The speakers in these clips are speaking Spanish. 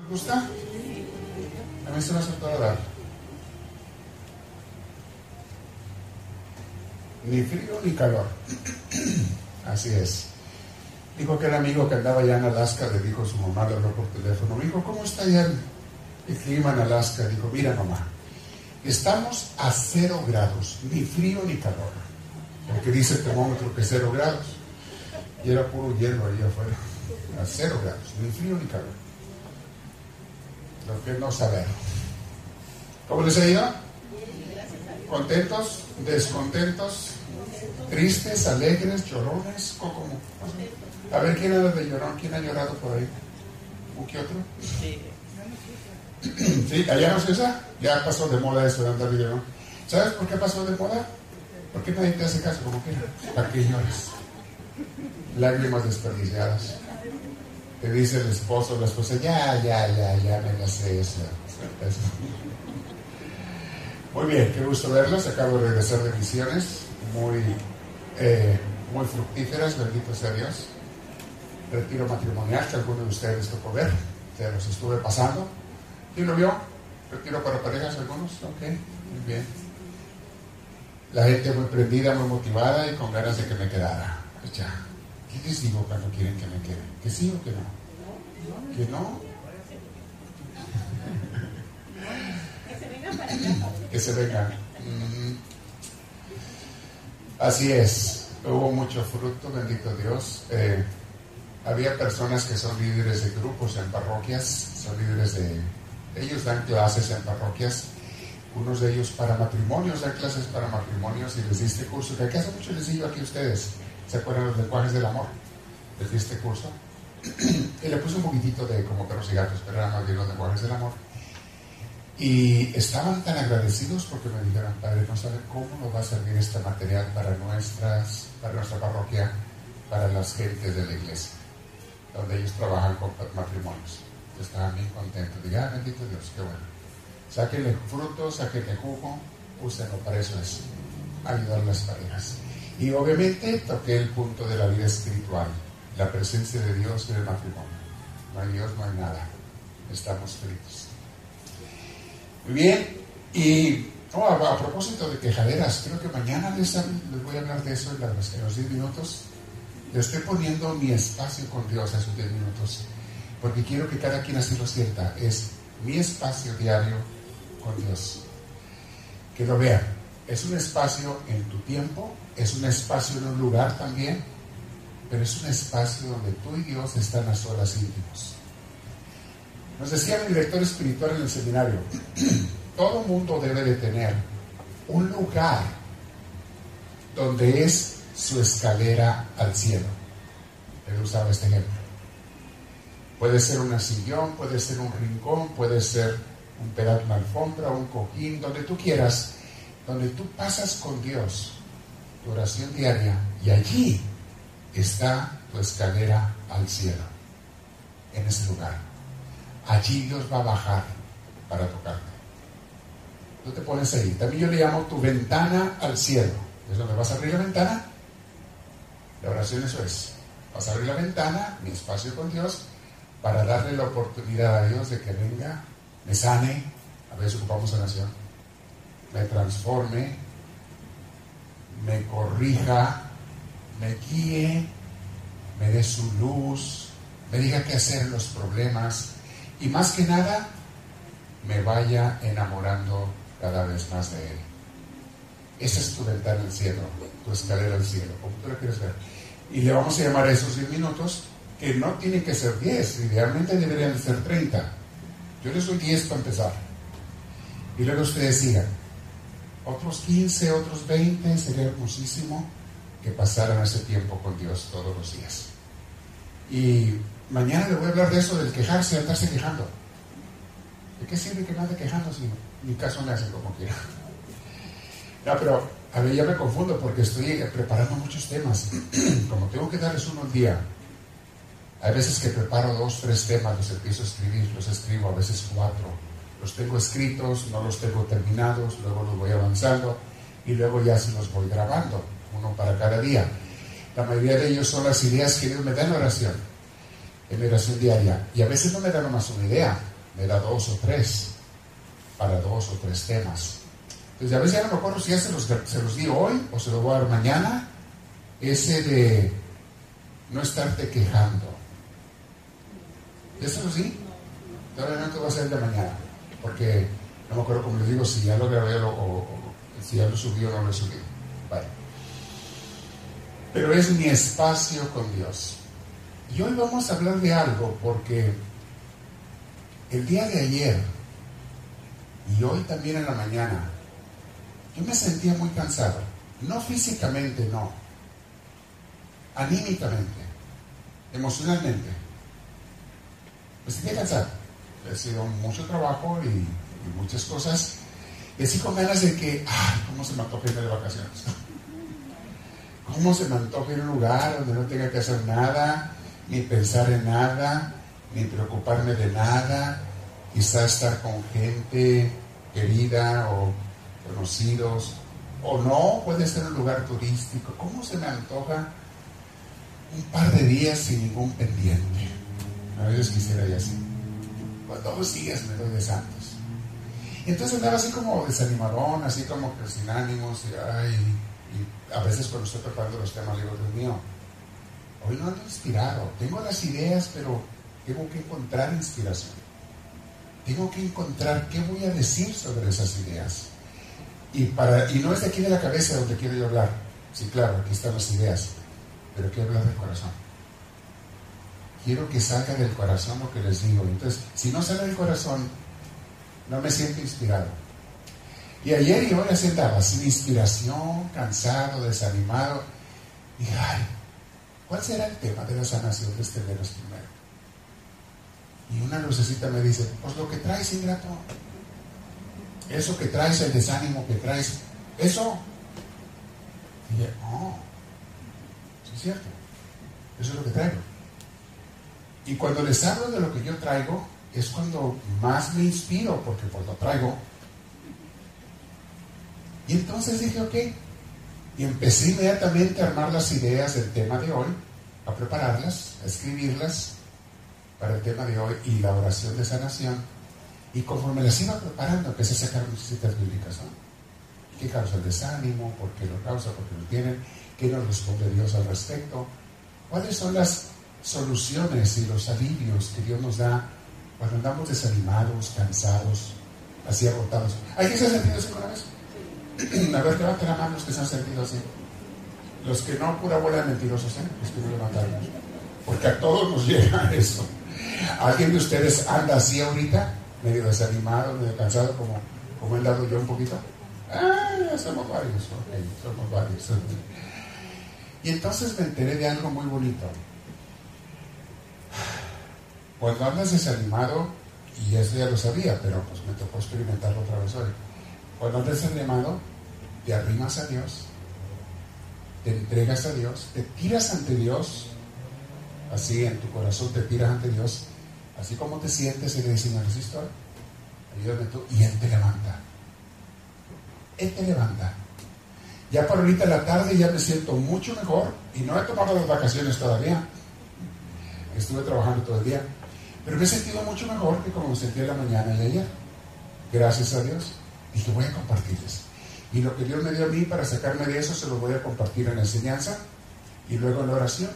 ¿Les gusta? A mí se me. Ni frío ni calor. Así es. Dijo aquel amigo que andaba allá en Alaska, le dijo a su mamá, le habló por teléfono, me dijo, ¿cómo está allá el, clima en Alaska? Dijo, mira mamá, estamos a cero grados, ni frío ni calor. Porque dice el termómetro que cero grados. Y era puro hielo ahí afuera. A cero grados, ni frío ni calor. Que no saber. ¿Cómo les ha ido? ¿Contentos? ¿Descontentos? ¿Tristes? ¿Alegres? ¿Llorones? ¿Cómo? A ver, ¿quién era de llorón? ¿Quién ha llorado por ahí? ¿Un qué otro? Sí. ¿Sí? ¿Allá no se usa? Ya pasó de moda eso de andar llorón. ¿Sabes por qué pasó de moda? ¿Por qué nadie te hace caso como quiera? ¿Para qué lloras? Lágrimas desperdiciadas. Te dice el esposo o la esposa, ya, ya, ya, ya me sé eso. Muy bien, qué gusto verlos. Acabo de regresar de misiones, muy, eh, muy fructíferas, bendito sea Dios. Retiro matrimonial que algunos de ustedes tocó ver, se los estuve pasando. ¿Quién lo vio? Retiro para parejas algunos, ok, muy bien. La gente muy prendida, muy motivada y con ganas de que me quedara. Pues ya, ¿qué les digo cuando quieren que me quede? ¿Que sí o que no? ¿Que no? que se vengan. Mm. Así es, hubo mucho fruto, bendito Dios. Eh, había personas que son líderes de grupos en parroquias, son líderes de... Ellos dan clases en parroquias, unos de ellos para matrimonios, dan clases para matrimonios y les diste curso, que hace mucho les digo aquí ustedes, ¿se acuerdan los lenguajes del amor? Les diste curso. y le puse un poquitito de como perros y gatos, pero eran más bien los lenguajes del amor. Y estaban tan agradecidos porque me dijeron, Padre, no sabe cómo nos va a servir este material para, nuestras, para nuestra parroquia, para las gentes de la iglesia, donde ellos trabajan con matrimonios. Estaban bien contentos. Digan, ah, bendito Dios, qué bueno. Sáquenle frutos, sáquenle jugo, úsenlo para eso es, ayudar a las parejas. Y obviamente toqué el punto de la vida espiritual, la presencia de Dios en el matrimonio. No hay Dios, no hay nada. Estamos fritos. Muy bien, y oh, a, propósito de quejaderas, creo que mañana les, voy a hablar de eso en, los 10 minutos. Le estoy poniendo mi espacio con Dios a esos 10 minutos, porque quiero que cada quien así lo sienta. Es mi espacio diario con Dios. Que lo vean. Es un espacio en tu tiempo, es un espacio en un lugar también, pero es un espacio donde tú y Dios están a solas íntimos. Nos decía mi director espiritual en el seminario, todo mundo debe de tener un lugar donde es su escalera al cielo. Él usaba este ejemplo. Puede ser una sillón, puede ser un rincón, puede ser un pedazo de alfombra, un cojín, donde tú quieras, donde tú pasas con Dios tu oración diaria y allí está tu escalera al cielo, en ese lugar allí Dios va a bajar para tocarte. Tú te pones ahí. También yo le llamo tu ventana al cielo. Es donde vas a abrir la ventana. La oración eso es. Vas a abrir la ventana, mi espacio con Dios, para darle la oportunidad a Dios de que venga, me sane, a veces ocupamos oración, me transforme, me corrija, me guíe, me dé su luz, me diga qué hacer en los problemas, y más que nada me vaya enamorando cada vez más de Él. Esa es tu ventana al cielo, tu escalera al cielo, como tú la quieres ver. Y le vamos a llamar a esos 10 minutos, que no tienen que ser 10, idealmente deberían ser 30. Yo les doy 10 para empezar. Y luego ustedes sigan. Otros 15, otros 20, sería hermosísimo que pasaran ese tiempo con Dios todos los días. Y Mañana le voy a hablar de eso, del quejarse, de andarse quejando. ¿De qué sirve que me ande quejando si mi caso me hacen como quiera? No, pero a ver, ya me confundo porque estoy preparando muchos temas. Como tengo que darles uno al día, hay veces que preparo dos, tres temas, los empiezo a escribir, los escribo, a veces cuatro. Los tengo escritos, no los tengo terminados, luego los voy avanzando y luego ya se los voy grabando, uno para cada día. La mayoría de ellos son las ideas que Dios me da en oración en mi oración diaria. Y a veces no me da nomás una idea, me da dos o tres, para dos o tres temas. Entonces a veces ya no me acuerdo si ya se los, se los di hoy o se los voy a dar mañana, ese de no estarte quejando. ¿Ya se los di? Todavía no te va a ser de mañana, porque no me acuerdo como les digo si ya lo grabé o, si ya lo subí o no lo subí. Vale. Pero es mi espacio con Dios. Y hoy vamos a hablar de algo porque el día de ayer y hoy también en la mañana, yo me sentía muy cansado. No físicamente, no. Anímicamente, emocionalmente. Me sentía cansado. He sido mucho trabajo y, muchas cosas. Y así con ganas de que, ay, ¿cómo se me antoja irme de vacaciones? ¿Cómo se me antoja ir a un lugar donde no tenga que hacer nada? ni pensar en nada, ni preocuparme de nada, quizás estar con gente querida o conocidos, o no, puede ser un lugar turístico. ¿Cómo se me antoja un par de días sin ningún pendiente? A veces quisiera ir así. Cuando dos días me doy de santos. Entonces andaba así como desanimadón, así como que sin ánimos, y, ay, a veces cuando estoy preparando los temas digo, Dios mío, Hoy no ando inspirado. Tengo las ideas, pero tengo que encontrar inspiración. Tengo que encontrar qué voy a decir sobre esas ideas. Y, para, y no es de aquí de la cabeza donde quiero yo hablar. Sí, claro, aquí están las ideas. Pero quiero hablar del corazón. Quiero que salga del corazón lo que les digo. Entonces, si no sale del corazón, no me siento inspirado. Y ayer y hoy así andaba, sin inspiración, cansado, desanimado. Y ay, ¿Cuál será el tema de la sanación de este Venus primero? Y una lucecita me dice, pues lo que traes, ingrato. Eso que traes, el desánimo que traes, eso. Dije, oh, sí es cierto. Eso es lo que traigo. Y cuando les hablo de lo que yo traigo, es cuando más me inspiro, porque por lo traigo. Y entonces dije, ok, y empecé inmediatamente a armar las ideas del tema de hoy, a prepararlas, a escribirlas para el tema de hoy y la oración de sanación. Y conforme las iba preparando, empecé a sacar muchas citas bíblicas. ¿Qué causa el desánimo? ¿Por qué lo causa? ¿Por qué lo tienen? ¿Qué nos responde Dios al respecto? ¿Cuáles son las soluciones y los alivios que Dios nos da cuando andamos desanimados, cansados, así agotados? ¿Hay quien se ha sentido así alguna vez? a ver, levanten la mano los que se han sentido así. Los que no, pura bola de mentirosos, ¿eh? Los que no levantaron. Porque a todos nos llega eso. ¿Alguien de ustedes anda así ahorita? Medio desanimado, medio cansado, como, como he andado yo un poquito. Ah, somos varios, ok, somos varios. Y entonces me enteré de algo muy bonito. Cuando andas desanimado, y eso ya lo sabía, pero pues me tocó experimentarlo otra vez hoy. Cuando andas desanimado, te arrimas a Dios, te entregas a Dios, te tiras ante Dios, así en tu corazón te tiras ante Dios, así como te sientes y le dices, Señor ayúdame tú, y Él te levanta. Él te levanta. Ya por ahorita en la tarde ya me siento mucho mejor y no he tomado las vacaciones todavía. Estuve trabajando todo el día. Pero me he sentido mucho mejor que como me sentí en la mañana y ayer. Gracias a Dios. Y te voy a compartirles. Y lo que Dios me dio a mí para sacarme de eso se lo voy a compartir en la enseñanza y luego en la oración.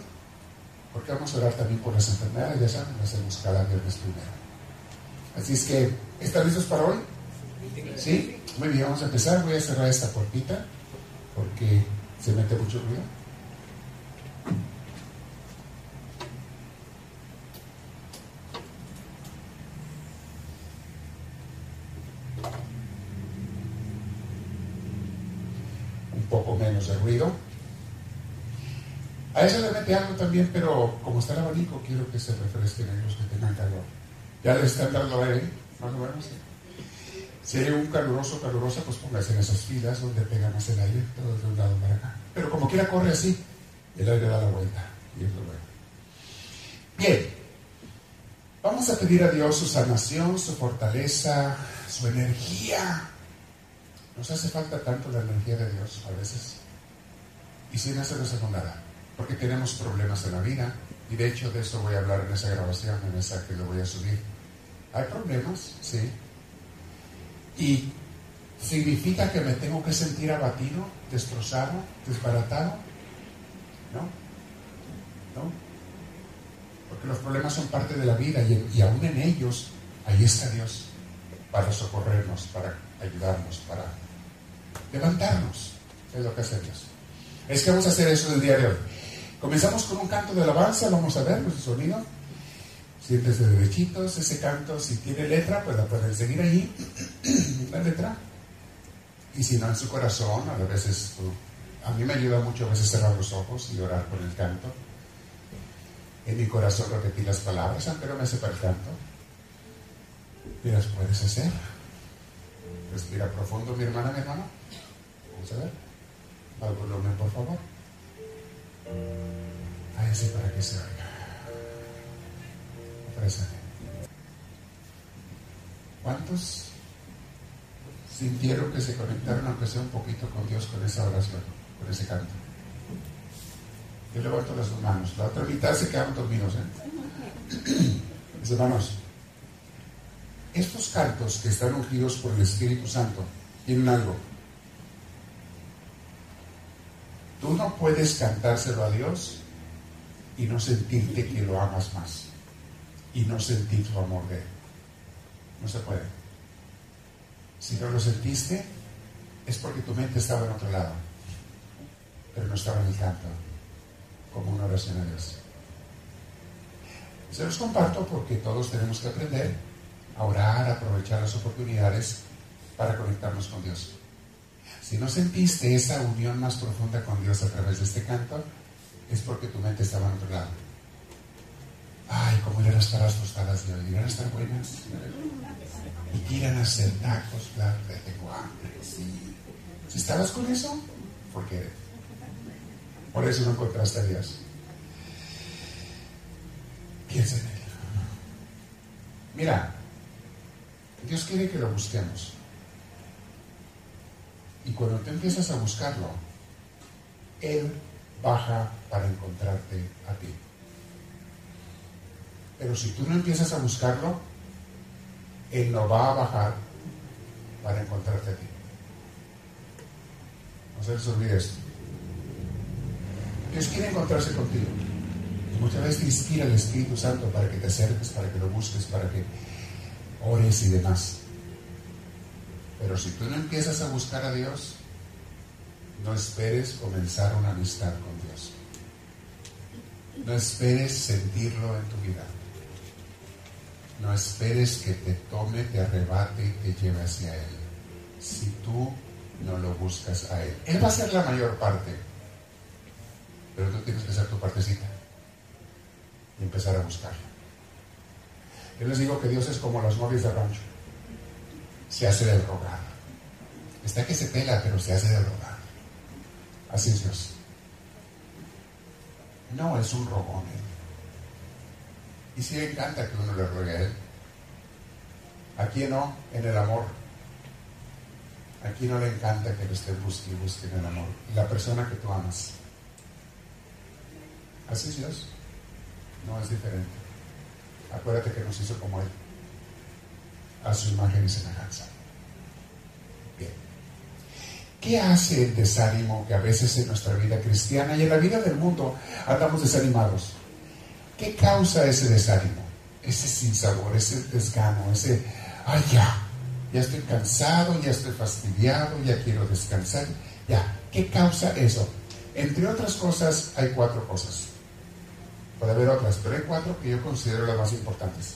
Porque vamos a orar también por las enfermedades, ya saben, lo hacemos cada viernes primero. Así es que, ¿están listos para hoy? ¿Sí? Muy bien, vamos a empezar. Voy a cerrar esta puertita porque se mete mucho ruido. poco menos de A eso le mete algo también, pero como está el abanico, quiero que se refresquen los que tengan calor. Ya le están dando aire, más o menos. Si hay un caluroso, calurosa, pues póngase en esas filas donde pega más el aire, todo de un lado para acá. Pero como quiera corre así, el aire da la vuelta. Y es lo bueno. Bien, vamos a pedir a Dios su sanación, su fortaleza, su energía, nos hace falta tanto la energía de Dios a veces. Y sin hacernos con nada. Porque tenemos problemas en la vida, Y de hecho de eso voy a hablar en esa grabación, en esa que lo voy a subir. Hay problemas, sí. Y significa que me tengo que sentir abatido, destrozado, desbaratado. ¿No? ¿No? Porque los problemas son parte de la vida y, y aún en ellos, ahí está Dios para socorrernos, para ayudarnos, para levantarnos. Es lo que hace Dios. Es que vamos a hacer eso el día de hoy. Comenzamos con un canto de alabanza, vamos a ver el sonido. Siéntese derechitos, ese canto, si tiene letra, pues la pueden seguir ahí, la letra. Y si no en su corazón, a veces a mí me ayuda mucho a veces cerrar los ojos y orar con el canto. En mi corazón repetir las palabras, aunque no me sepa el canto. Y las puedes hacer. Respira profundo, mi hermana, mi hermano. Vamos a ver. Al volumen, por favor. Váyase para que se oiga. ¿Cuántos sintieron que se conectaron, aunque sea un poquito, con Dios con esa oración, con ese canto? Yo levanto las manos. La otra mitad se quedaron dormidos. ¿eh? Mis hermanos, estos cantos que están ungidos por el Espíritu Santo tienen algo. Tú no puedes cantárselo a Dios y no sentirte que lo amas más y no sentir tu amor de Él. No se puede. Si no lo sentiste, es porque tu mente estaba en otro lado, pero no estaba en el canto, como una oración a Dios. Se los comparto porque todos tenemos que aprender a orar, a aprovechar las oportunidades para conectarnos con Dios. Si no sentiste esa unión más profunda con Dios a través de este canto, es porque tu mente estaba en otro lado. Ay, cómo irán a estar las tostadas de hoy, irán a estar buenas. Y irán a hacer tacos, claro, tengo hambre. Si estabas con eso, porque por eso no encontraste a Dios. Piensa en Él. Mira, Dios quiere que lo busquemos. Y cuando te empiezas a buscarlo, Él baja para encontrarte a ti. Pero si tú no empiezas a buscarlo, Él no va a bajar para encontrarte a ti. No se les olvide esto. Dios quiere encontrarse contigo. Muchas veces te inspira el Espíritu Santo para que te acerques, para que lo busques, para que ores y demás. Pero si tú no empiezas a buscar a Dios, no esperes comenzar una amistad con Dios. No esperes sentirlo en tu vida. No esperes que te tome, te arrebate y te lleve hacia Él. Si tú no lo buscas a Él. Él va a ser la mayor parte. Pero tú tienes que hacer tu partecita. Y empezar a buscarlo. Yo les digo que Dios es como las novias de rancho. Se hace del rogar. Está que se pela, pero se hace del rogar. Así es Dios. No es un rogón. Y si le encanta que uno le ruegue a Él. Aquí no, en el amor. Aquí no le encanta que lo esté busque y busque en el amor. Y la persona que tú amas. Así es Dios. No es diferente. Acuérdate que nos hizo como Él. A su imagen y semejanza. Bien. ¿Qué hace el desánimo que a veces en nuestra vida cristiana y en la vida del mundo andamos desanimados? ¿Qué causa ese desánimo? Ese sinsabor, ese desgano, ese, ay ya, ya estoy cansado, ya estoy fastidiado, ya quiero descansar. Ya, ¿qué causa eso? Entre otras cosas, hay cuatro cosas. Puede haber otras, pero hay cuatro que yo considero las más importantes.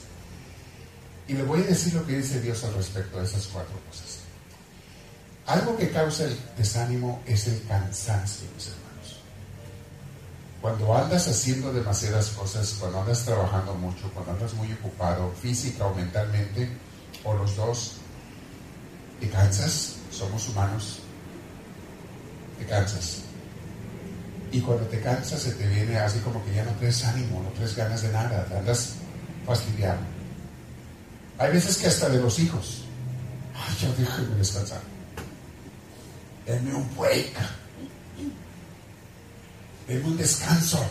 Y le voy a decir lo que dice Dios al respecto de esas cuatro cosas. Algo que causa el desánimo es el cansancio, mis hermanos. Cuando andas haciendo demasiadas cosas, cuando andas trabajando mucho, cuando andas muy ocupado, física o mentalmente, o los dos, te cansas, somos humanos, te cansas. Y cuando te cansas se te viene así como que ya no tienes ánimo, no tienes ganas de nada, te andas fastidiado. Hay veces que hasta de los hijos, ay, ya déjenme descansar. Denme un break. Denme un descanso.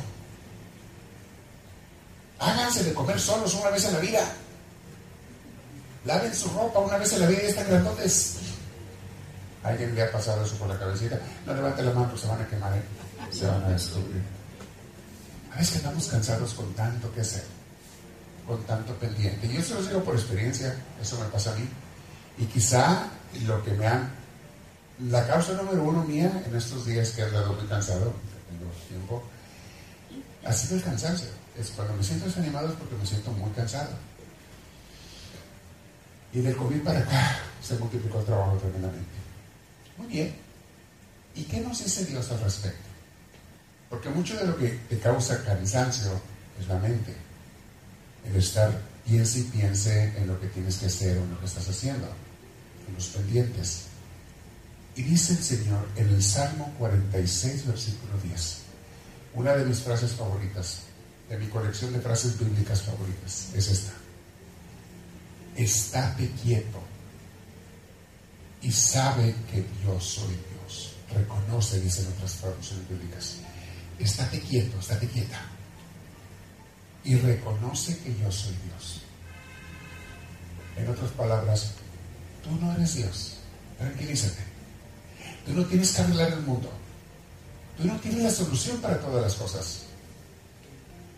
Háganse de comer solos una vez en la vida. Laven su ropa una vez en la vida y están grandotes. ¿Alguien le ha pasado eso por la cabecita? No levante la mano, se van a quemar, ¿eh? se van a descubrir. A veces estamos cansados con tanto que hacer, con tanto pendiente. Y se lo digo por experiencia, eso me pasa a mí. Y quizá lo que me han... La causa número uno mía en estos días que he andado muy cansado, tengo tiempo, ha sido el cansancio. Es cuando me siento desanimado es porque me siento muy cansado. Y del COVID para acá se multiplicó el trabajo tremendamente. Muy bien. ¿Y qué nos dice Dios al respecto? Porque mucho de lo que te causa cansancio es la mente. El estar piense y piense en lo que tienes que hacer o en lo que estás haciendo, en los pendientes. Y dice el Señor en el Salmo 46, versículo 10, una de mis frases favoritas, de mi colección de frases bíblicas favoritas, es esta. Estate quieto y sabe que yo soy Dios. Reconoce, dicen otras traducciones bíblicas. Estate quieto, estate quieta. Y reconoce que yo soy Dios. En otras palabras, tú no eres Dios. Tranquilízate. Tú no tienes que arreglar el mundo. Tú no tienes la solución para todas las cosas.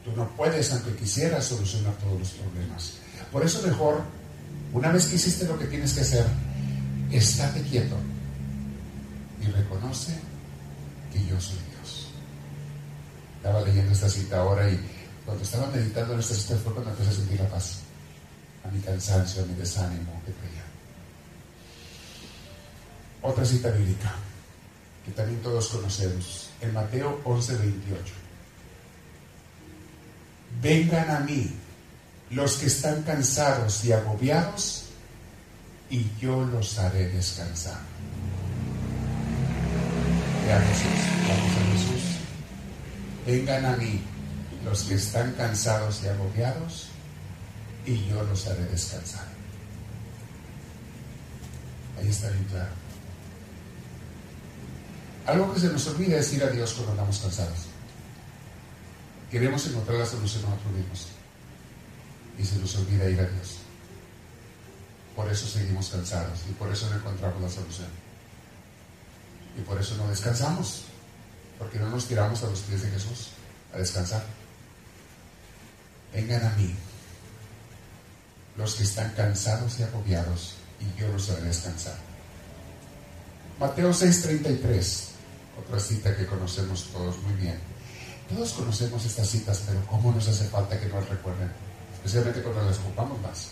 Tú no puedes, aunque quisieras, solucionar todos los problemas. Por eso mejor, una vez que hiciste lo que tienes que hacer, estate quieto y reconoce que yo soy Dios. Estaba leyendo esta cita ahora y cuando estaba meditando en esta cita fue cuando empecé a sentir la paz, a mi cansancio, a mi desánimo que traía. Otra cita bíblica que también todos conocemos, en Mateo 11, 28. Vengan a mí los que están cansados y agobiados y yo los haré descansar. Vean Jesús, vamos a Jesús. Vengan a mí los que están cansados y agobiados y yo los haré descansar. Ahí está bien claro. Algo que se nos olvida es ir a Dios cuando andamos cansados. Queremos encontrar la solución a nosotros mismos. Y se nos olvida ir a Dios. Por eso seguimos cansados y por eso no encontramos la solución. Y por eso no descansamos. Porque no nos tiramos a los pies de Jesús a descansar. Vengan a mí los que están cansados y agobiados y yo los haré descansar. Mateo 6:33 otra cita que conocemos todos muy bien. Todos conocemos estas citas, pero ¿cómo nos hace falta que nos recuerden? Especialmente cuando las ocupamos más.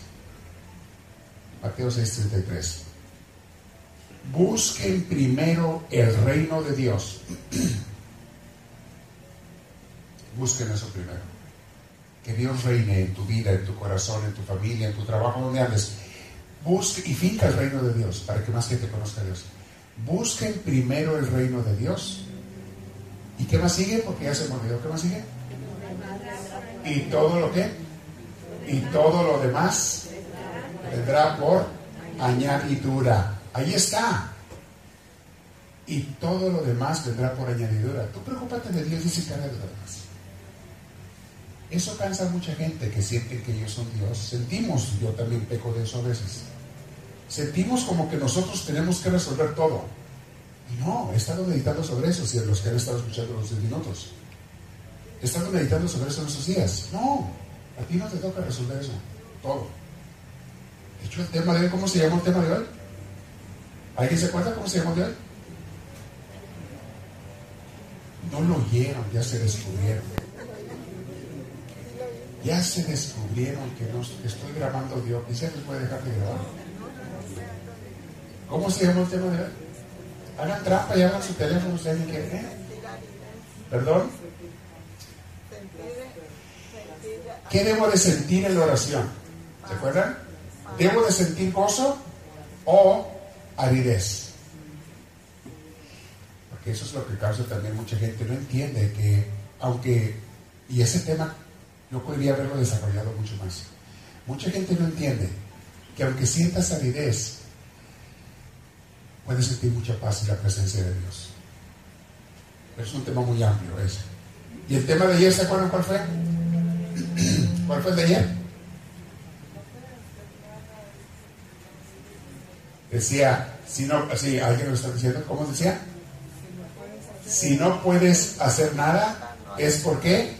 Mateo 6:33. Busquen primero el reino de Dios. Busquen eso primero. Que Dios reine en tu vida, en tu corazón, en tu familia, en tu trabajo, donde andes. Busque y finca el reino de Dios para que más gente conozca a Dios busquen primero el reino de Dios. ¿Y qué más sigue? Porque ya se me. ¿Qué más sigue? Y todo lo que. Y todo lo demás vendrá por añadidura. Ahí está. Y todo lo demás vendrá por añadidura. Tú preocúpate de Dios y se encarga de lo demás. Eso cansa a mucha gente que sienten que ellos son Dios. Sentimos, yo también peco de eso a veces sentimos como que nosotros tenemos que resolver todo. Y no, he estado meditando sobre eso, si los que han estado escuchando los 10 minutos. He estado meditando sobre eso en estos días. No, a ti no te toca resolver eso, todo. De hecho, el tema de hoy, ¿cómo se llama el tema de hoy? ¿Alguien se acuerda cómo se llama el de hoy? No lo oyeron, ya se descubrieron. Ya se descubrieron que, no, estoy grabando Dios. ¿Y se les puede dejar de grabar? ¿Cómo se llama el tema de? Hagan trampa y hagan su teléfono quiere. ¿eh? ¿Perdón? ¿Qué debo de sentir en la oración? ¿Se acuerdan? ¿Debo de sentir gozo o aridez? Porque eso es lo que causa también mucha gente. No entiende que, aunque, y ese tema yo podría haberlo desarrollado mucho más. Mucha gente no entiende que aunque sientas aridez, puede sentir mucha paz en la presencia de Dios. Es un tema muy amplio ese. Y el tema de ayer, ¿se acuerdan cuál fue? ¿Cuál fue el de ayer? Decía, si no, sí, alguien lo está diciendo, ¿cómo decía? Si no puedes hacer nada, es porque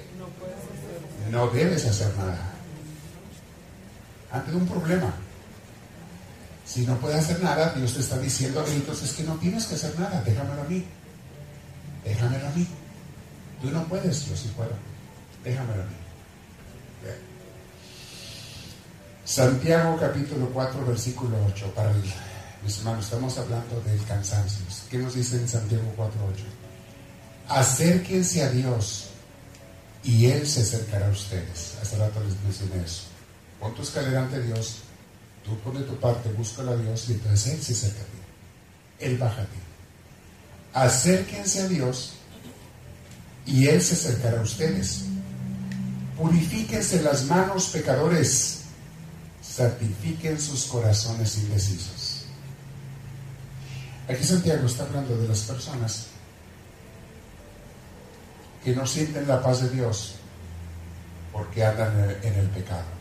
no debes hacer nada. Ante un problema. Si no puedes hacer nada, Dios te está diciendo entonces es que no tienes que hacer nada, déjamelo a mí. Déjamelo a mí. Tú no puedes, yo sí puedo. Déjamelo a mí. Santiago capítulo 4, versículo 8. Para mis hermanos, estamos hablando del cansancio. ¿Qué nos dice en Santiago 4, 8? Acérquense a Dios y Él se acercará a ustedes. Hace rato les mencioné eso. Pon tu escalera ante Dios, tú pone tu parte, búscalo a Dios y entonces Él se acerca a ti. Él baja a ti. Acérquense a Dios y Él se acercará a ustedes. Purifíquense las manos, pecadores. Santifiquen sus corazones indecisos. Aquí Santiago está hablando de las personas que no sienten la paz de Dios porque andan en el pecado.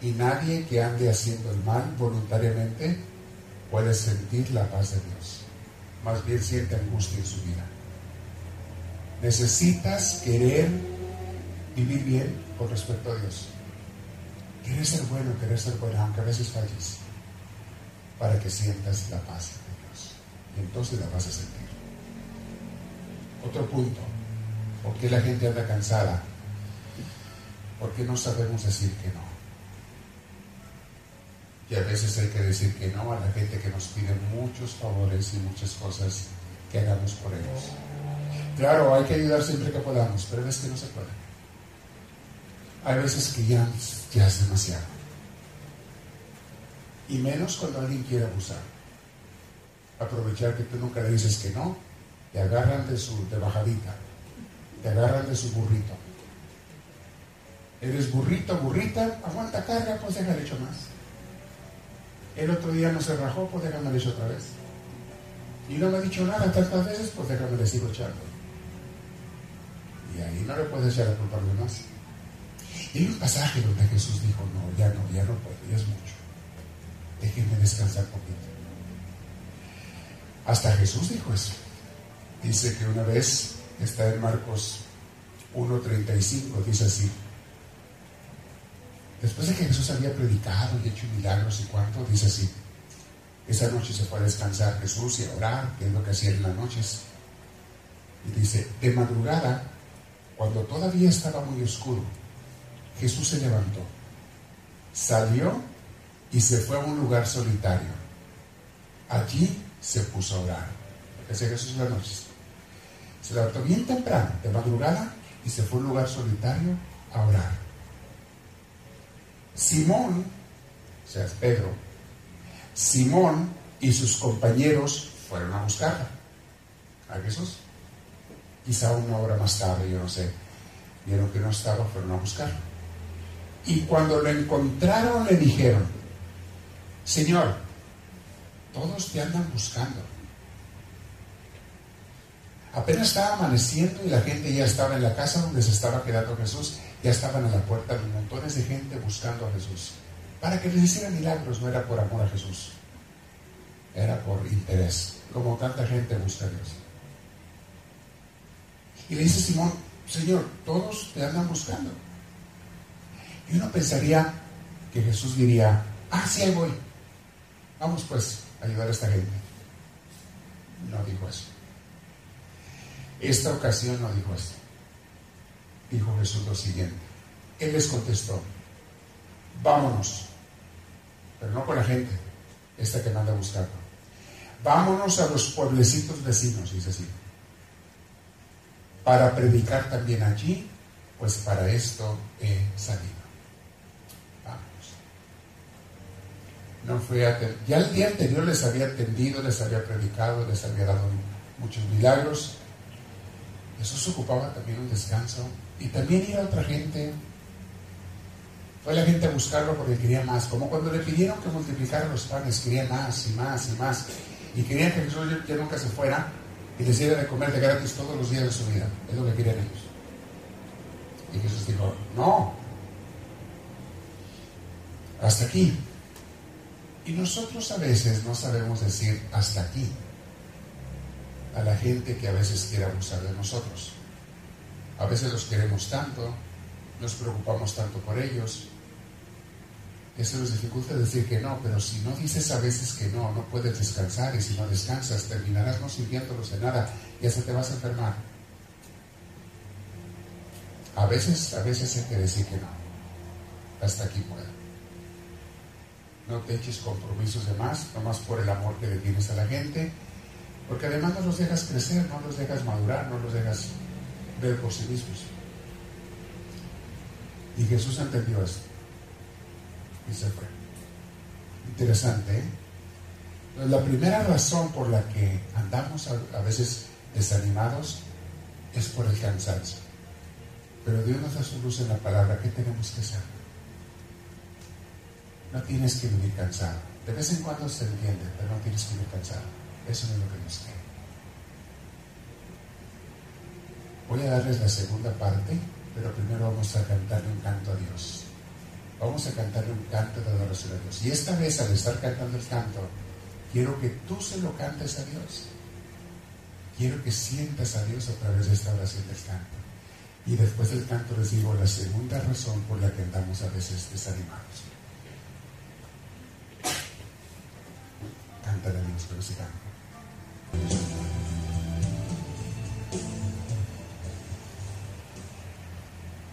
Y nadie que ande haciendo el mal voluntariamente puede sentir la paz de Dios. Más bien siente angustia en su vida. Necesitas querer vivir bien con respecto a Dios. Querer ser bueno, querer ser bueno, aunque a veces falles, para que sientas la paz de Dios. Y entonces la vas a sentir. Otro punto, ¿por qué la gente anda cansada? Porque no sabemos decir que no. Y a veces hay que decir que no a la gente que nos pide muchos favores y muchas cosas que hagamos por ellos. Claro, hay que ayudar siempre que podamos, pero es que no se puede. Hay veces que ya, ya es demasiado. Y menos cuando alguien quiere abusar. Aprovechar que tú nunca le dices que no te agarran de su de bajadita, te agarran de su burrito. Eres burrito, burrita, aguanta carga, pues déjale hecho más. El otro día no se rajó, pues déjame hecho otra vez. Y no me ha dicho nada tantas veces, pues déjame le sigo echando. Y ahí no le puedes echar la culpa a los. Y hay un pasaje donde Jesús dijo, no, ya no, ya no puedo, ya es mucho. Déjenme descansar poquito. Hasta Jesús dijo eso. Dice que una vez, está en Marcos 1.35, dice así. Después de que Jesús había predicado y hecho milagros y cuanto, dice así. Esa noche se fue a descansar Jesús y a orar, que es lo que hacía en las noches. Y dice, de madrugada, cuando todavía estaba muy oscuro, Jesús se levantó, salió y se fue a un lugar solitario. Allí se puso a orar. Lo Jesús en las noches. Se levantó bien temprano, de madrugada, y se fue a un lugar solitario a orar. Simón, o sea, Pedro, Simón y sus compañeros fueron a buscarla, a Jesús. Quizá una hora más tarde, yo no sé, vieron que no estaba, fueron a buscarlo. Y cuando lo encontraron le dijeron, Señor, todos te andan buscando. Apenas estaba amaneciendo y la gente ya estaba en la casa donde se estaba quedando Jesús, ya estaban a la puerta de montones de gente buscando a Jesús. Para que les hiciera milagros, no era por amor a Jesús, era por interés, como tanta gente busca a Dios. Y le dice Simón, Señor, todos te andan buscando. Y uno pensaría que Jesús diría, ah, sí, ahí voy. Vamos pues a ayudar a esta gente. No dijo eso. Esta ocasión no dijo esto. Dijo Jesús lo siguiente. Él les contestó, vámonos, pero no con la gente, esta que manda a buscarlo. Vámonos a los pueblecitos vecinos, dice así, para predicar también allí, pues para esto he salido. No fue ya el día anterior les había atendido, les había predicado, les había dado muchos milagros, Jesús ocupaba también un descanso y también iba otra gente. Fue la gente a buscarlo porque quería más. Como cuando le pidieron que multiplicara los panes, quería más y más y más. Y querían que Jesús ya nunca se fuera y les diera de comer de gratis todos los días de su vida. Es lo que querían ellos. Y Jesús dijo, no, hasta aquí. Y nosotros a veces no sabemos decir hasta aquí a la gente que a veces quiere abusar de nosotros. A veces los queremos tanto, nos preocupamos tanto por ellos. Eso nos dificulta decir que no, pero si no dices a veces que no, no puedes descansar y si no descansas terminarás no sirviéndolos de nada y hasta te vas a enfermar. A veces, a veces hay que decir que no. Hasta aquí puedo. No te eches compromisos de más, nomás por el amor que le tienes a la gente, porque además no los dejas crecer, no los dejas madurar, no los dejas ver por sí mismos. Y Jesús entendió esto. Y se fue. Interesante, ¿eh? La primera razón por la que andamos a, veces desanimados es por el cansancio. Pero Dios nos da su luz en la palabra. ¿Qué tenemos que hacer? No tienes que vivir cansado. De vez en cuando se entiende, pero no tienes que vivir cansado. Eso no es lo que nos quiere. Voy a darles la segunda parte, pero primero vamos a cantarle un canto a Dios. Vamos a cantarle un canto de adoración a Dios. Y esta vez, al estar cantando el canto, quiero que tú se lo cantes a Dios. Quiero que sientas a Dios a través de esta oración del canto. Y después del canto les digo la segunda razón por la que andamos a veces desanimados. Cántale a Dios, pero si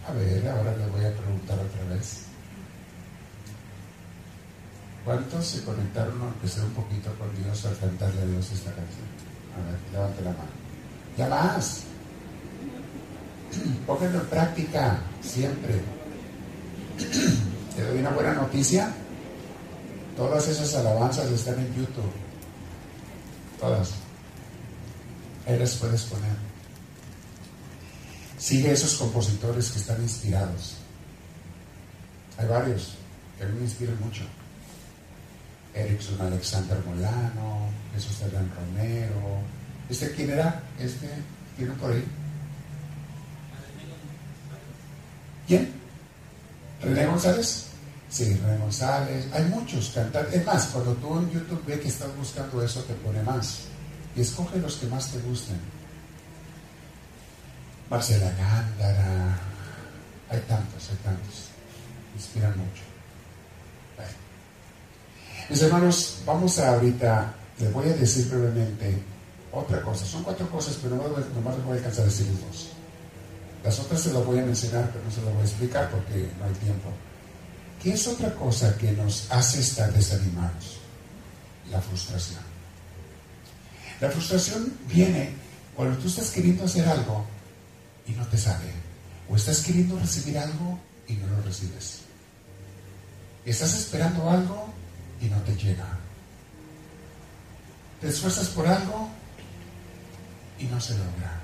A ver, ahora le voy a preguntar otra vez. ¿Cuántos se conectaron, aunque sea un poquito con Dios, al cantarle a Dios esta canción? A ver, levante la mano. Ya más. Pónganlo en práctica, siempre. Te doy una buena noticia. Todas esas alabanzas están en YouTube. Todas. Ahí las puedes poner. Sigue esos compositores que están inspirados. Hay varios que a mí me inspiran mucho. Erickson Alexander Molano, Jesús Hernán Romero. ¿Este quién era? ¿Este? ¿Tiene por ahí? ¿Quién? ¿René González? Sí, René González. Hay muchos cantantes. Es más, cuando tú en YouTube ves que estás buscando eso, te pone más. Y escoge los que más te gusten. Marcela Gándara. Hay tantos, hay tantos. Inspiran mucho. Mis hermanos, vamos a ahorita, les voy a decir brevemente otra cosa. Son cuatro cosas, pero no, nomás les voy a alcanzar a decir dos. Las otras se las voy a mencionar, pero no se las voy a explicar porque no hay tiempo. ¿Qué es otra cosa que nos hace estar desanimados? La frustración. La frustración viene cuando tú estás queriendo hacer algo y no te sale. O estás queriendo recibir algo y no lo recibes. Estás esperando algo y no te llega. Te esfuerzas por algo y no se logra.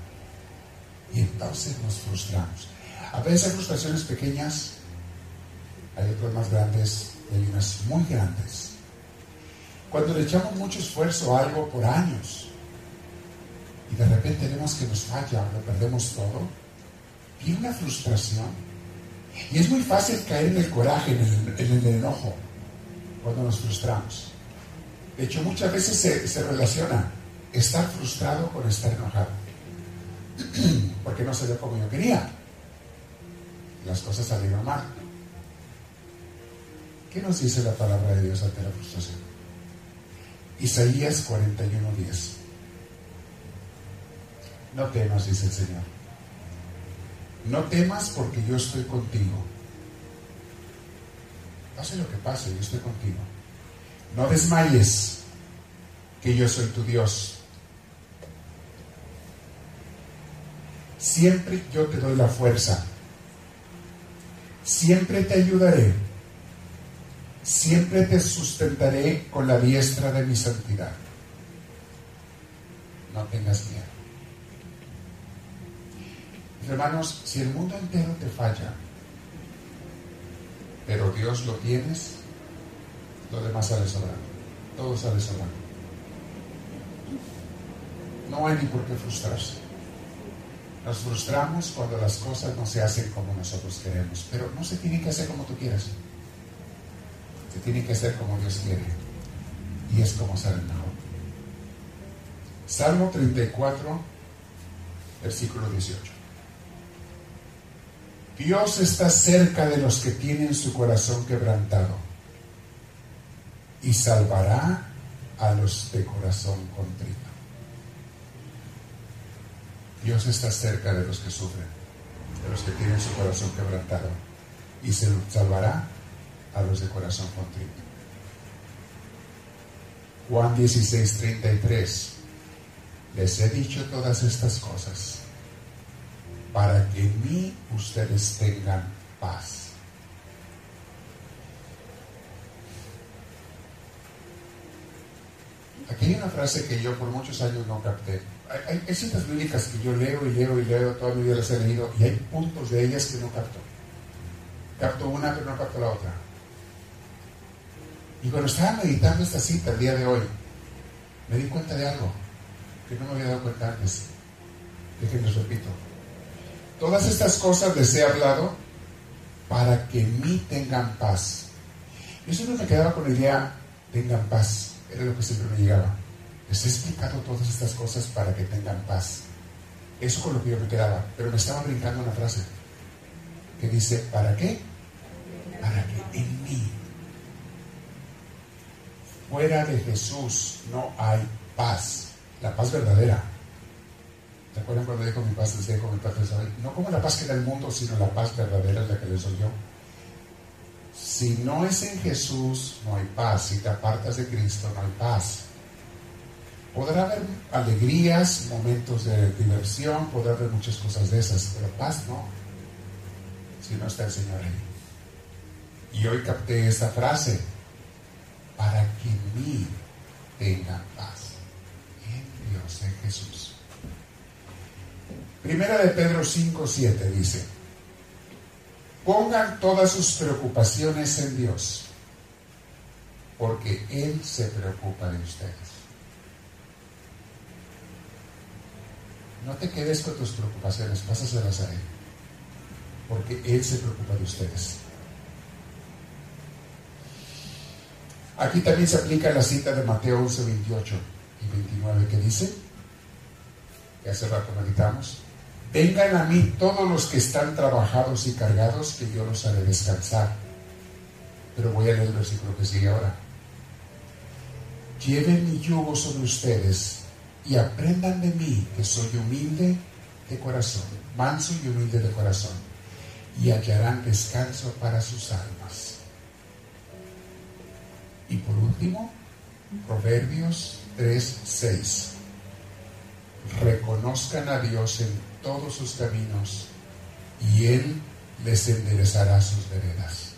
Y entonces nos frustramos. A veces hay frustraciones pequeñas, hay otras más grandes y hay unas muy grandes. Cuando le echamos mucho esfuerzo a algo por años y de repente vemos que nos falla, lo perdemos todo, viene una frustración. Y es muy fácil caer en el coraje, en el, enojo, cuando nos frustramos. De hecho, muchas veces se, se relaciona estar frustrado con estar enojado. porque no salió como yo quería. Las cosas salieron mal. ¿Qué nos dice la palabra de Dios ante la frustración? Isaías 41:10. No temas, dice el Señor. No temas porque yo estoy contigo. Pase lo que pase, yo estoy contigo. No desmayes, que yo soy tu Dios. Siempre yo te doy la fuerza. Siempre te ayudaré. Siempre te sustentaré con la diestra de mi santidad. No tengas miedo. Hermanos, si el mundo entero te falla, pero Dios lo tienes, lo demás sale sobrando. Todo sale sobrando. No hay ni por qué frustrarse. Nos frustramos cuando las cosas no se hacen como nosotros queremos, pero no se tienen que hacer como tú quieras. Se tienen que hacer como Dios quiere. Y es como sale mejor. Salmo 34, versículo 18. Dios está cerca de los que tienen su corazón quebrantado y salvará a los de corazón contrito. Dios está cerca de los que sufren, de los que tienen su corazón quebrantado y se salvará a los de corazón contrito. Juan 16, 33. Les he dicho todas estas cosas para que en mí ustedes tengan paz. Aquí hay una frase que yo por muchos años no capté. Hay, hay, citas bíblicas que yo leo y leo y leo, toda mi vida las he leído, y hay puntos de ellas que no capto. Capto una, pero no capto la otra. Y cuando estaba meditando esta cita el día de hoy, me di cuenta de algo que no me había dado cuenta antes. les repito. Todas estas cosas les he hablado para que en mí tengan paz. Yo siempre me quedaba con la idea, tengan paz. Era lo que siempre me llegaba. Les he explicado todas estas cosas para que tengan paz. Eso con lo que yo me quedaba. Pero me estaba brincando una frase que dice, ¿para qué? Para que en mí, fuera de Jesús, no hay paz la paz verdadera. ¿Te cuando dijo mi paz les dejo, mi paz? No como la paz que da el mundo, sino la paz verdadera la que les doy yo. Si no es en Jesús, no hay paz. Si te apartas de Cristo, no hay paz. Podrá haber alegrías, momentos de diversión, podrá haber muchas cosas de esas, pero paz no. Si no está el Señor ahí. Y hoy capté esta frase, para que mí tenga paz. Dios, en Jesús. Primera de Pedro 5, 7 dice, pongan todas sus preocupaciones en Dios, porque Él se preocupa de ustedes. No te quedes con tus preocupaciones, pásaselas a Él, porque Él se preocupa de ustedes. Aquí también se aplica la cita de Mateo 11, 28 y 29 que dice, que hace rato meditamos, vengan a mí todos los que están trabajados y cargados, que yo los haré descansar. Pero voy a leer el versículo que sigue ahora. Lleven mi yugo sobre ustedes y aprendan de mí, que soy humilde de corazón, manso y humilde de corazón, y hallarán descanso para sus almas. Y por último, Proverbios 3:6. Reconozcan a Dios en todos sus caminos y Él les enderezará sus veredas.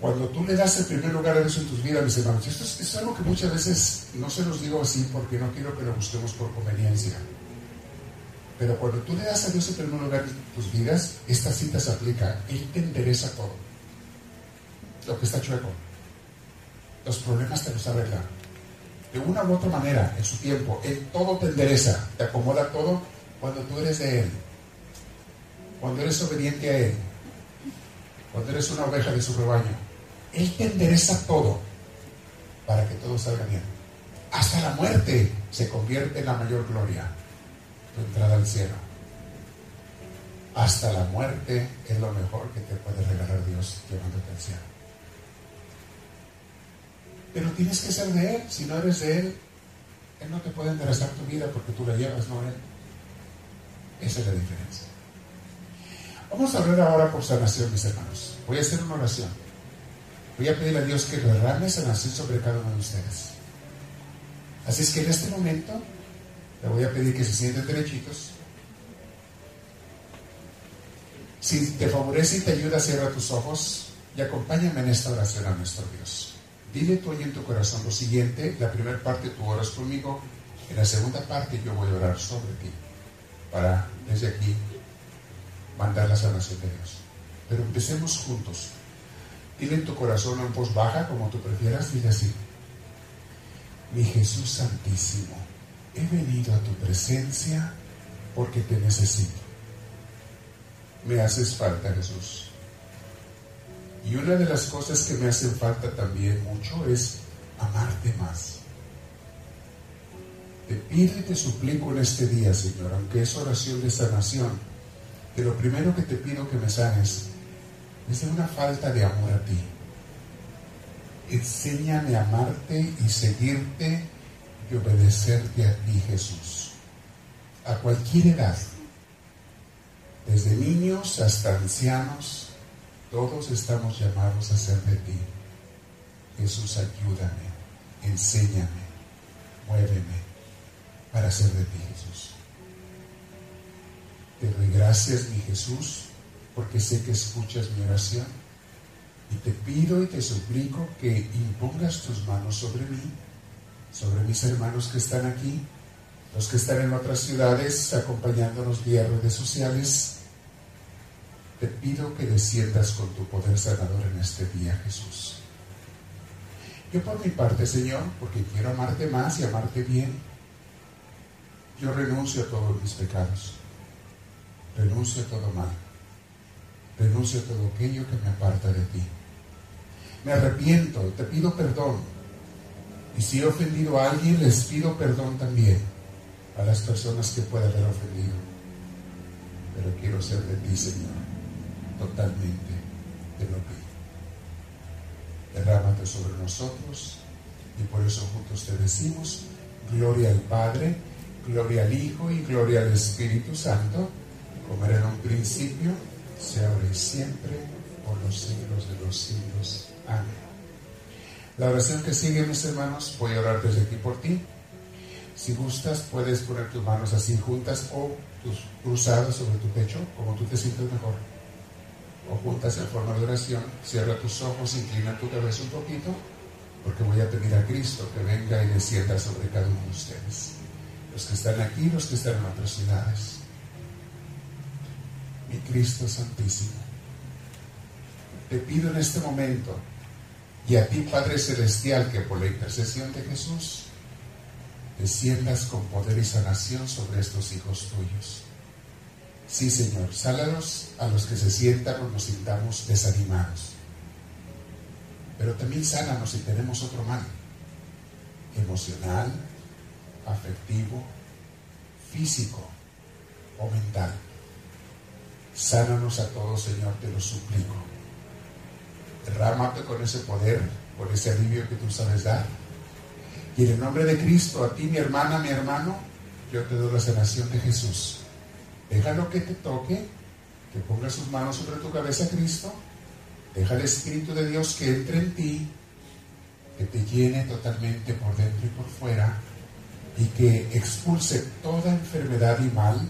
Cuando tú le das el primer lugar a Dios en tus vidas, mis hermanos, esto es, es algo que muchas veces no se los digo así porque no quiero que lo busquemos por conveniencia. Pero cuando tú le das a Dios el primer lugar en tus vidas, esta cita se aplica. Él te endereza todo. Lo que está chueco los problemas te los arregla. De una u otra manera, en su tiempo, Él todo te endereza, te acomoda todo cuando tú eres de Él. Cuando eres obediente a Él. Cuando eres una oveja de su rebaño. Él te endereza todo para que todo salga bien. Hasta la muerte se convierte en la mayor gloria. Tu entrada al cielo. Hasta la muerte es lo mejor que te puede regalar Dios llevándote al cielo. Pero tienes que ser de Él. Si no eres de Él, Él no te puede enderezar tu vida porque tú la llevas, no Él. Esa es la diferencia. Vamos a hablar ahora por sanación, mis hermanos. Voy a hacer una oración. Voy a pedirle a Dios que derrame sanación sobre cada uno de ustedes. Así es que en este momento le voy a pedir que se sienten derechitos. Si te favorece y te ayuda, cierra tus ojos y acompáñame en esta oración a nuestro Dios. Dile tú ahí en tu corazón lo siguiente, la primera parte tú oras conmigo, en la segunda parte yo voy a orar sobre ti, para desde aquí mandar la sanación de Dios. Pero empecemos juntos. Dile en tu corazón en voz baja, como tú prefieras, dile así. Mi Jesús Santísimo, he venido a tu presencia porque te necesito. Me haces falta, Jesús. Y una de las cosas que me hacen falta también mucho es amarte más. Te pido y te suplico en este día, Señor, aunque es oración de sanación, que lo primero que te pido que me sanes es de una falta de amor a ti. Enséñame a amarte y seguirte y obedecerte a ti, Jesús. A cualquier edad, desde niños hasta ancianos, todos estamos llamados a ser de ti. Jesús, ayúdame, enséñame, muéveme para ser de ti, Jesús. Te doy gracias, mi Jesús, porque sé que escuchas mi oración. Y te pido y te suplico que impongas tus manos sobre mí, sobre mis hermanos que están aquí, los que están en otras ciudades acompañándonos vía redes sociales. Te pido que desciendas con tu poder sanador en este día, Jesús. Yo por mi parte, Señor, porque quiero amarte más y amarte bien, yo renuncio a todos mis pecados, renuncio a todo mal, renuncio a todo aquello que me aparta de ti. Me arrepiento, te pido perdón. Y si he ofendido a alguien, les pido perdón también a las personas que pueda haber ofendido. Pero quiero ser de ti, Señor, totalmente te lo pido. Derrámate sobre nosotros y por eso juntos te decimos, gloria al Padre, Gloria al Hijo y gloria al Espíritu Santo, como era en un principio, ahora y siempre, por los siglos de los siglos. Amén. La oración que sigue, mis hermanos, voy a orar desde aquí por ti. Si gustas, puedes poner tus manos así juntas o tus cruzadas sobre tu pecho, como tú te sientes mejor. O juntas en forma de oración. Cierra tus ojos, inclina tu cabeza un poquito, porque voy a pedir a Cristo que venga y descienda sobre cada uno de ustedes los que están aquí, los que están en otras ciudades. Mi Cristo Santísimo, te pido en este momento, y a ti Padre Celestial, que por la intercesión de Jesús, desciendas con poder y sanación sobre estos hijos tuyos. Sí, Señor, sálanos a los que se sientan o nos sintamos desanimados. Pero también sánanos si tenemos otro mal, emocional, afectivo, físico o mental. Sánanos a todos, Señor, te lo suplico. Derrámate con ese poder, con ese alivio que tú sabes dar. Y en el nombre de Cristo, a ti, mi hermana, mi hermano, yo te doy la sanación de Jesús. Déjalo que te toque, que ponga sus manos sobre tu cabeza, Cristo. Deja el Espíritu de Dios que entre en ti, que te llene totalmente por dentro y por fuera y que expulse toda enfermedad y mal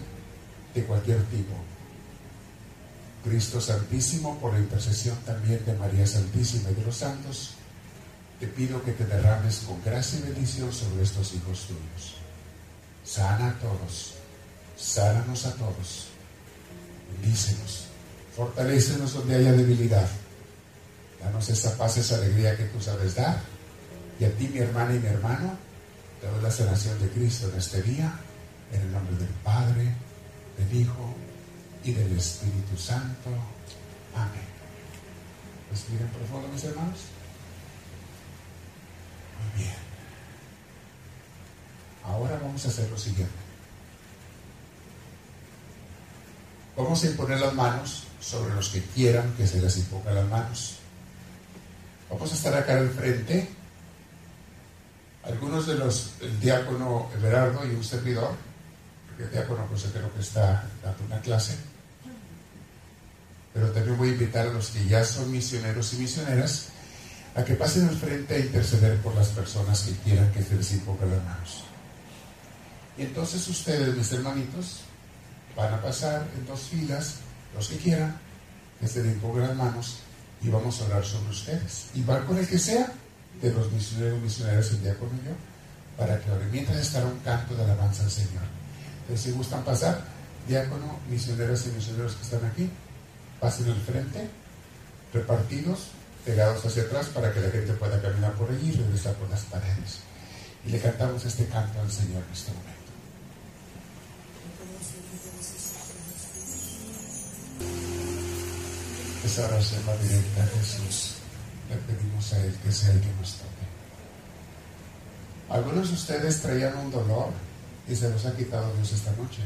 de cualquier tipo. Cristo Santísimo, por la intercesión también de María Santísima y de los santos, te pido que te derrames con gracia y bendición sobre estos hijos tuyos. Sana a todos, sánanos a todos, bendícenos, fortalecenos donde haya debilidad. Danos esa paz, esa alegría que tú sabes dar. Y a ti, mi hermana y mi hermano, te doy la sanación de Cristo en este día, en el nombre del Padre, del Hijo y del Espíritu Santo. Amén. Respiren profundo, mis hermanos. Muy bien. Ahora vamos a hacer lo siguiente. Vamos a imponer las manos sobre los que quieran que se les imponga las manos. Vamos a estar acá al frente algunos de los, el diácono Everardo y un servidor, porque el diácono pues creo que está dando una clase, pero también voy a invitar a los que ya son misioneros y misioneras a que pasen al frente a interceder por las personas que quieran que se les imponga las manos. Y entonces ustedes, mis hermanitos, van a pasar en dos filas, los que quieran, que se impongan las manos y vamos a orar sobre ustedes. Y van con el que sea, de los misioneros, misioneras, el diácono y yo, para que mientras estará un canto de alabanza al Señor. Entonces, si gustan pasar, diácono, misioneras y misioneros que están aquí, pasen al frente, repartidos, pegados hacia atrás, para que la gente pueda caminar por allí y regresar por las paredes. y le cantamos este canto al Señor en este momento. Esa oración va directa a Jesús. Le pedimos a Él que sea el que nos toque. Algunos de ustedes traían un dolor y se los ha quitado Dios esta noche.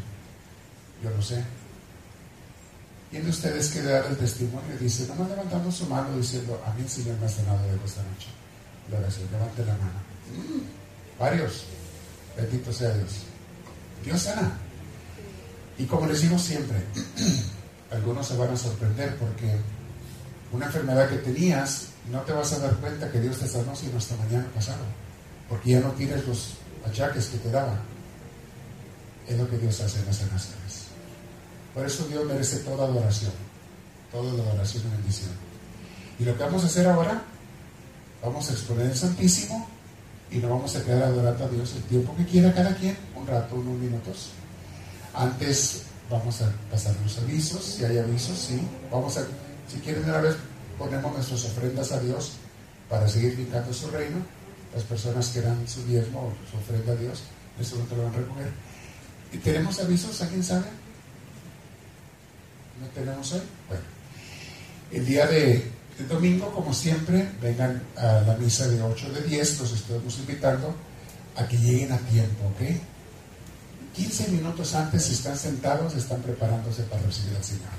Yo lo sé. Tiene ustedes que dar el testimonio y dice, nomás levantando su mano diciendo, a mí el Señor me ha sanado de esta noche. La oración, levante la mano. Varios. Bendito sea Dios. Dios sana. Y como les digo siempre, algunos se van a sorprender porque una enfermedad que tenías, no te vas a dar cuenta que Dios te sanó sino hasta mañana pasado, porque ya no tienes los achaques que te daba. Es lo que Dios hace en las sanaciones. Por eso Dios merece toda adoración, toda adoración y bendición. Y lo que vamos a hacer ahora, vamos a exponer el Santísimo y nos vamos a quedar adorando a Dios el tiempo que quiera cada quien, un rato, unos minutos. Antes vamos a pasar los avisos, si hay avisos, sí. Vamos a, si quieren una vez, ponemos nuestras ofrendas a Dios para seguir pintando su reino. Las personas que dan su diezmo o su ofrenda a Dios, eso no te lo van a recoger. ¿Y tenemos avisos? ¿Alguien sabe? ¿No tenemos hoy? Bueno, el día de el domingo, como siempre, vengan a la misa de 8 de 10, los estamos invitando a que lleguen a tiempo, ¿ok? 15 minutos antes, si están sentados, están preparándose para recibir al Señor.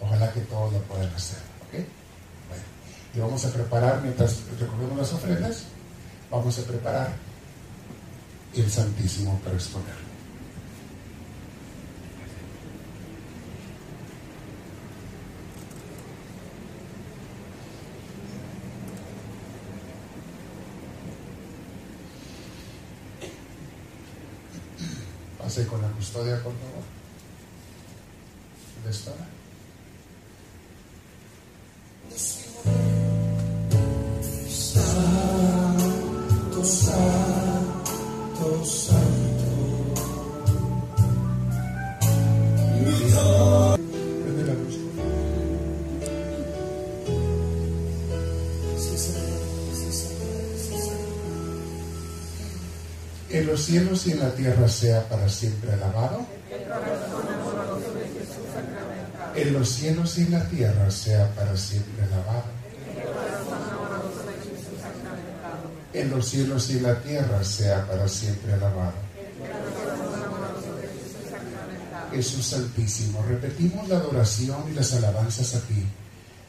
Ojalá que todos lo puedan hacer, ¿ok? Bueno, y vamos a preparar, mientras recogemos las ofrendas, vamos a preparar el Santísimo para exponerlo. Pase con la custodia, por favor. ¿Dónde está? Los cielos y en la tierra sea para siempre alabado. En los cielos y en la tierra sea para siempre alabado. En los cielos y en la tierra sea para siempre alabado. Jesús Santísimo, repetimos la adoración y las alabanzas a ti,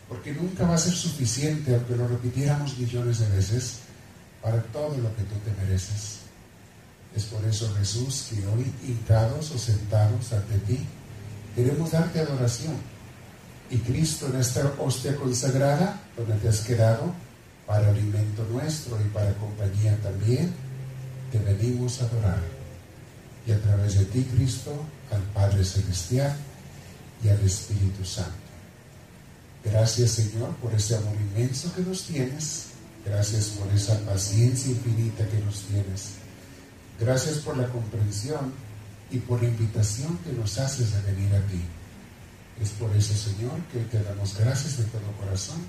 porque nunca va a ser suficiente, aunque lo repitiéramos millones de veces, para todo lo que tú te mereces. Es por eso, Jesús, que hoy, hincados o sentados ante ti, queremos darte adoración. Y Cristo, en esta hostia consagrada, donde te has quedado, para alimento nuestro y para compañía también, te venimos a adorar. Y a través de ti, Cristo, al Padre Celestial y al Espíritu Santo. Gracias, Señor, por ese amor inmenso que nos tienes. Gracias por esa paciencia infinita que nos tienes. Gracias por la comprensión y por la invitación que nos haces de venir a ti. Es por eso, Señor, que te damos gracias de todo corazón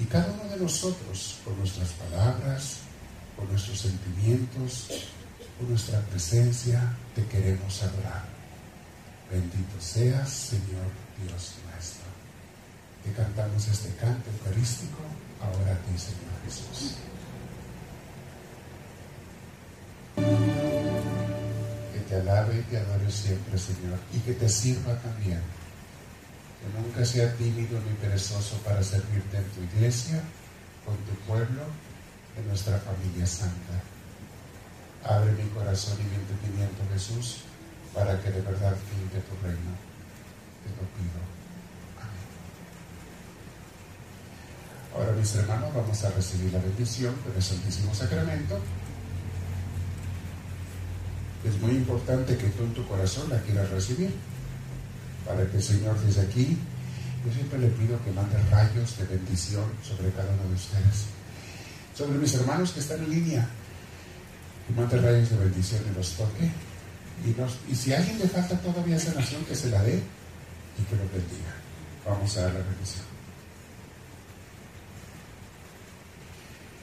y cada uno de nosotros, con nuestras palabras, con nuestros sentimientos, con nuestra presencia, te queremos adorar. Bendito seas, Señor Dios nuestro. Que cantamos este canto eucarístico ahora a ti, Señor Jesús. Que te alabe y te adore siempre, Señor, y que te sirva también. Que nunca sea tímido ni perezoso para servirte en tu iglesia, con tu pueblo, en nuestra familia santa. Abre mi corazón y mi entendimiento, Jesús, para que de verdad finque tu reino. Te lo pido. Amén. Ahora, mis hermanos, vamos a recibir la bendición del Santísimo Sacramento. Es muy importante que tú en tu corazón la quieras recibir, para que el Señor desde aquí, yo siempre le pido que mande rayos de bendición sobre cada uno de ustedes, sobre mis hermanos que están en línea, que mande rayos de bendición y los toque. Y, nos, y si a alguien le falta todavía sanación, que se la dé y que lo bendiga. Vamos a dar la bendición.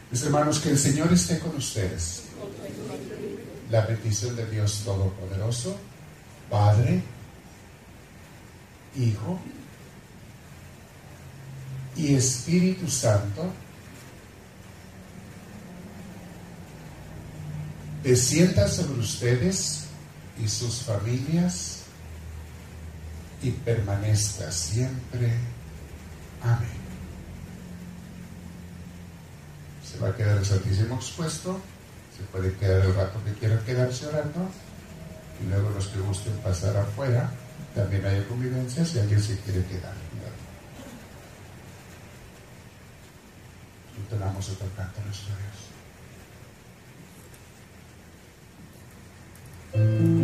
Mis hermanos, que el Señor esté con ustedes. La bendición de Dios Todopoderoso, Padre, Hijo y Espíritu Santo, descienda sobre ustedes y sus familias y permanezca siempre. Amén. Se va a quedar el Santísimo expuesto, se puede quedar el rato que quieran quedarse orando y luego los que gusten pasar afuera, también hay convivencia si alguien se quiere quedar. Entonamos otro canto a nuestro Dios.